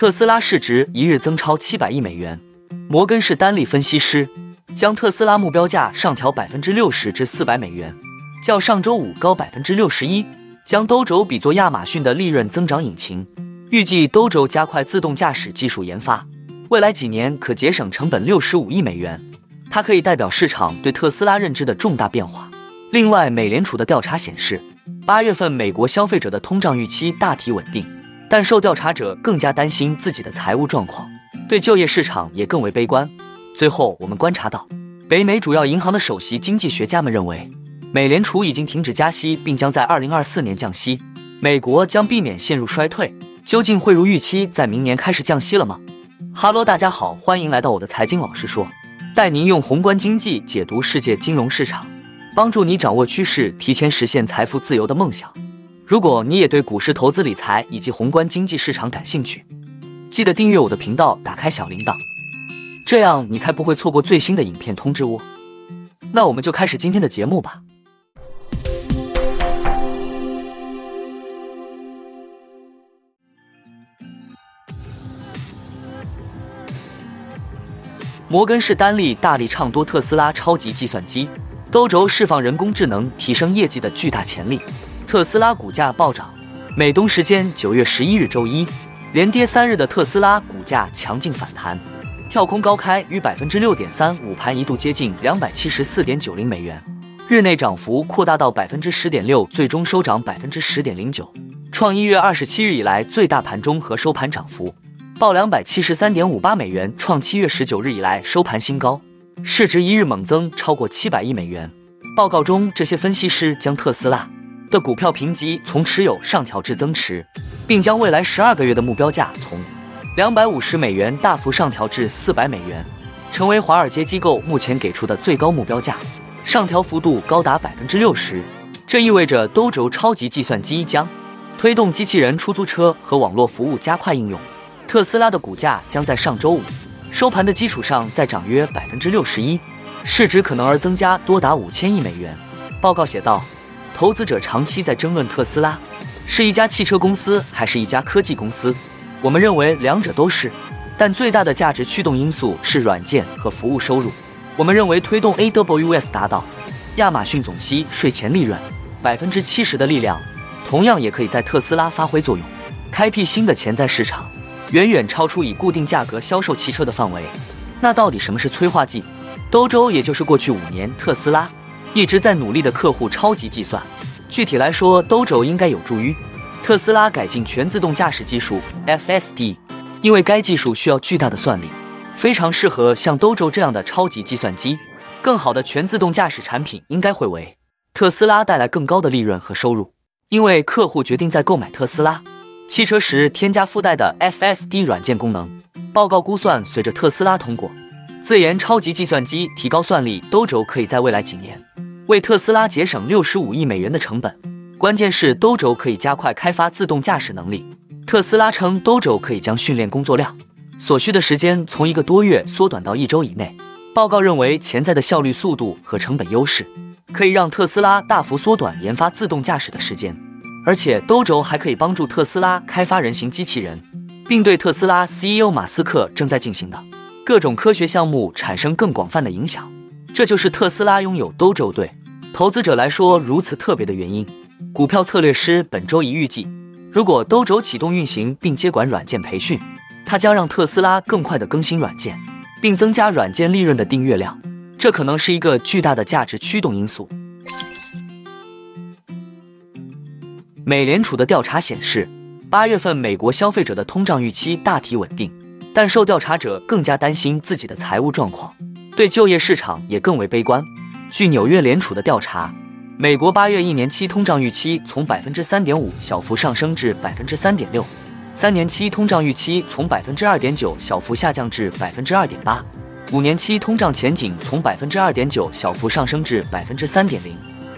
特斯拉市值一日增超七百亿美元。摩根士丹利分析师将特斯拉目标价上调百分之六十至四百美元，较上周五高百分之六十一，将兜轴比作亚马逊的利润增长引擎。预计兜轴加快自动驾驶技术研发，未来几年可节省成本六十五亿美元。它可以代表市场对特斯拉认知的重大变化。另外，美联储的调查显示。八月份美国消费者的通胀预期大体稳定，但受调查者更加担心自己的财务状况，对就业市场也更为悲观。最后，我们观察到，北美主要银行的首席经济学家们认为，美联储已经停止加息，并将在二零二四年降息，美国将避免陷入衰退。究竟会如预期在明年开始降息了吗？哈喽，大家好，欢迎来到我的财经老师说，带您用宏观经济解读世界金融市场。帮助你掌握趋势，提前实现财富自由的梦想。如果你也对股市投资理财以及宏观经济市场感兴趣，记得订阅我的频道，打开小铃铛，这样你才不会错过最新的影片通知哦。那我们就开始今天的节目吧。摩根士丹利大力唱多特斯拉超级计算机。兜轴释放人工智能提升业绩的巨大潜力，特斯拉股价暴涨。美东时间九月十一日周一，连跌三日的特斯拉股价强劲反弹，跳空高开逾百分之六点三，午盘一度接近两百七十四点九零美元，日内涨幅扩大到百分之十点六，最终收涨百分之十点零九，创一月二十七日以来最大盘中和收盘涨幅，报两百七十三点五八美元，创七月十九日以来收盘新高。市值一日猛增超过七百亿美元。报告中，这些分析师将特斯拉的股票评级从持有上调至增持，并将未来十二个月的目标价从两百五十美元大幅上调至四百美元，成为华尔街机构目前给出的最高目标价，上调幅度高达百分之六十。这意味着兜轴超级计算机将推动机器人出租车和网络服务加快应用。特斯拉的股价将在上周五。收盘的基础上再涨约百分之六十一，市值可能而增加多达五千亿美元。报告写道，投资者长期在争论特斯拉是一家汽车公司还是一家科技公司。我们认为两者都是，但最大的价值驱动因素是软件和服务收入。我们认为推动 AWS 达到亚马逊总息税前利润百分之七十的力量，同样也可以在特斯拉发挥作用，开辟新的潜在市场。远远超出以固定价格销售汽车的范围。那到底什么是催化剂？兜轴也就是过去五年特斯拉一直在努力的客户超级计算。具体来说，兜轴应该有助于特斯拉改进全自动驾驶技术 FSD，因为该技术需要巨大的算力，非常适合像兜轴这样的超级计算机。更好的全自动驾驶产品应该会为特斯拉带来更高的利润和收入，因为客户决定在购买特斯拉。汽车时添加附带的 FSD 软件功能。报告估算，随着特斯拉通过自研超级计算机提高算力，兜轴可以在未来几年为特斯拉节省六十五亿美元的成本。关键是兜轴可以加快开发自动驾驶能力。特斯拉称，兜轴可以将训练工作量所需的时间从一个多月缩短到一周以内。报告认为，潜在的效率、速度和成本优势可以让特斯拉大幅缩短研发自动驾驶的时间。而且，兜轴还可以帮助特斯拉开发人形机器人，并对特斯拉 CEO 马斯克正在进行的各种科学项目产生更广泛的影响。这就是特斯拉拥有兜轴对投资者来说如此特别的原因。股票策略师本周一预计，如果兜轴启动运行并接管软件培训，它将让特斯拉更快地更新软件，并增加软件利润的订阅量。这可能是一个巨大的价值驱动因素。美联储的调查显示，八月份美国消费者的通胀预期大体稳定，但受调查者更加担心自己的财务状况，对就业市场也更为悲观。据纽约联储的调查，美国八月一年期通胀预期从百分之三点五小幅上升至百分之三点六，三年期通胀预期从百分之二点九小幅下降至百分之二点八，五年期通胀前景从百分之二点九小幅上升至百分之三点零。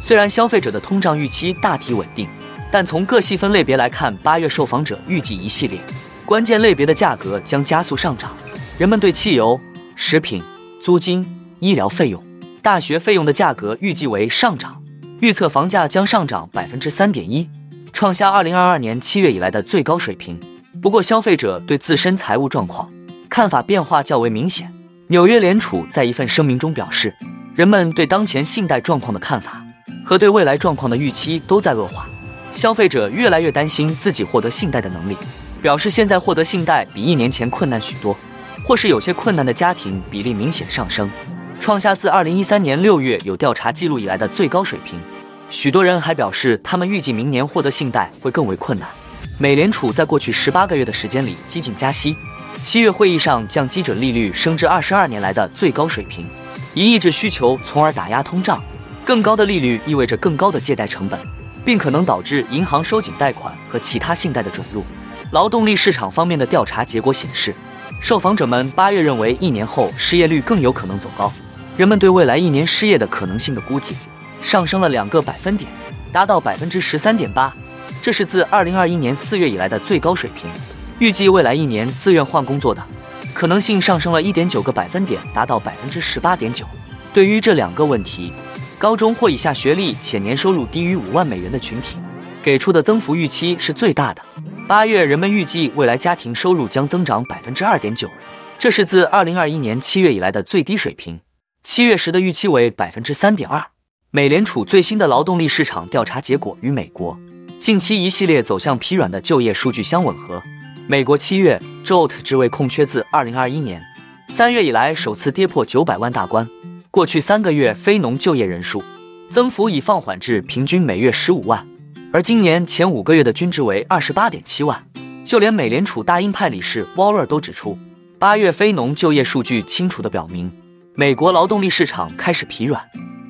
虽然消费者的通胀预期大体稳定。但从各细分类别来看，八月受访者预计一系列关键类别的价格将加速上涨。人们对汽油、食品、租金、医疗费用、大学费用的价格预计为上涨，预测房价将上涨百分之三点一，创下二零二二年七月以来的最高水平。不过，消费者对自身财务状况看法变化较为明显。纽约联储在一份声明中表示，人们对当前信贷状况的看法和对未来状况的预期都在恶化。消费者越来越担心自己获得信贷的能力，表示现在获得信贷比一年前困难许多，或是有些困难的家庭比例明显上升，创下自2013年6月有调查记录以来的最高水平。许多人还表示，他们预计明年获得信贷会更为困难。美联储在过去十八个月的时间里激进加息，七月会议上将基准利率升至二十二年来的最高水平，以抑制需求，从而打压通胀。更高的利率意味着更高的借贷成本。并可能导致银行收紧贷款和其他信贷的准入。劳动力市场方面的调查结果显示，受访者们八月认为一年后失业率更有可能走高。人们对未来一年失业的可能性的估计上升了两个百分点，达到百分之十三点八，这是自二零二一年四月以来的最高水平。预计未来一年自愿换工作的可能性上升了一点九个百分点，达到百分之十八点九。对于这两个问题。高中或以下学历且年收入低于五万美元的群体，给出的增幅预期是最大的。八月，人们预计未来家庭收入将增长百分之二点九，这是自二零二一年七月以来的最低水平。七月时的预期为百分之三点二。美联储最新的劳动力市场调查结果与美国近期一系列走向疲软的就业数据相吻合。美国七月 JOLT 职位空缺自二零二一年三月以来首次跌破九百万大关。过去三个月非农就业人数增幅已放缓至平均每月十五万，而今年前五个月的均值为二十八点七万。就连美联储大鹰派理事 Waller 都指出，八月非农就业数据清楚地表明，美国劳动力市场开始疲软。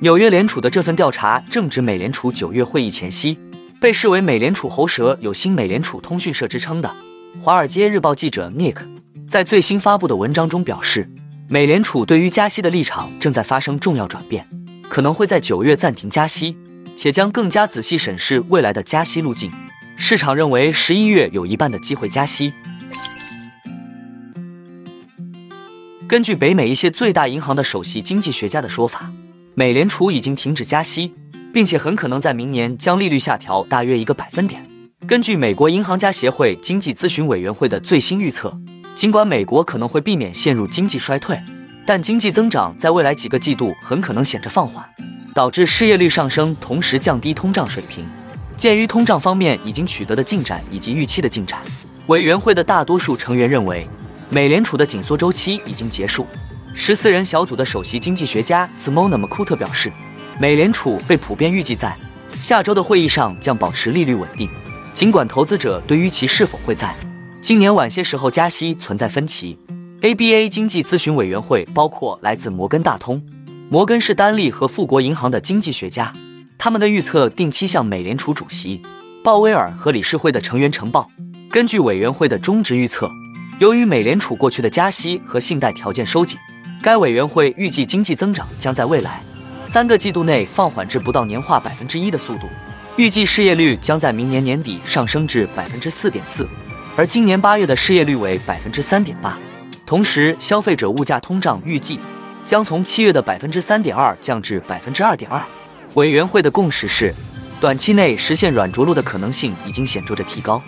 纽约联储的这份调查正值美联储九月会议前夕，被视为美联储喉舌有新美联储通讯社之称的《华尔街日报》记者 Nick 在最新发布的文章中表示。美联储对于加息的立场正在发生重要转变，可能会在九月暂停加息，且将更加仔细审视未来的加息路径。市场认为十一月有一半的机会加息。根据北美一些最大银行的首席经济学家的说法，美联储已经停止加息，并且很可能在明年将利率下调大约一个百分点。根据美国银行家协会经济咨询委员会的最新预测。尽管美国可能会避免陷入经济衰退，但经济增长在未来几个季度很可能显着放缓，导致失业率上升，同时降低通胀水平。鉴于通胀方面已经取得的进展以及预期的进展，委员会的大多数成员认为，美联储的紧缩周期已经结束。十四人小组的首席经济学家 Simona m c c u t 表示，美联储被普遍预计在下周的会议上将保持利率稳定，尽管投资者对于其是否会在。今年晚些时候加息存在分歧。ABA 经济咨询委员会包括来自摩根大通、摩根士丹利和富国银行的经济学家，他们的预测定期向美联储主席鲍威尔和理事会的成员呈报。根据委员会的中值预测，由于美联储过去的加息和信贷条件收紧，该委员会预计经济增长将在未来三个季度内放缓至不到年化百分之一的速度。预计失业率将在明年年底上升至百分之四点四。而今年八月的失业率为百分之三点八，同时消费者物价通胀预计将从七月的百分之三点二降至百分之二点二。委员会的共识是，短期内实现软着陆的可能性已经显著着提高。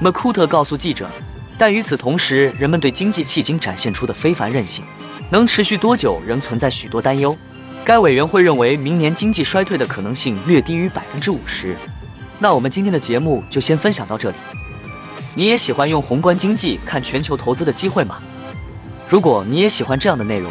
m c c u t 告诉记者，但与此同时，人们对经济迄今展现出的非凡韧性能持续多久仍存在许多担忧。该委员会认为，明年经济衰退的可能性略低于百分之五十。那我们今天的节目就先分享到这里。你也喜欢用宏观经济看全球投资的机会吗？如果你也喜欢这样的内容，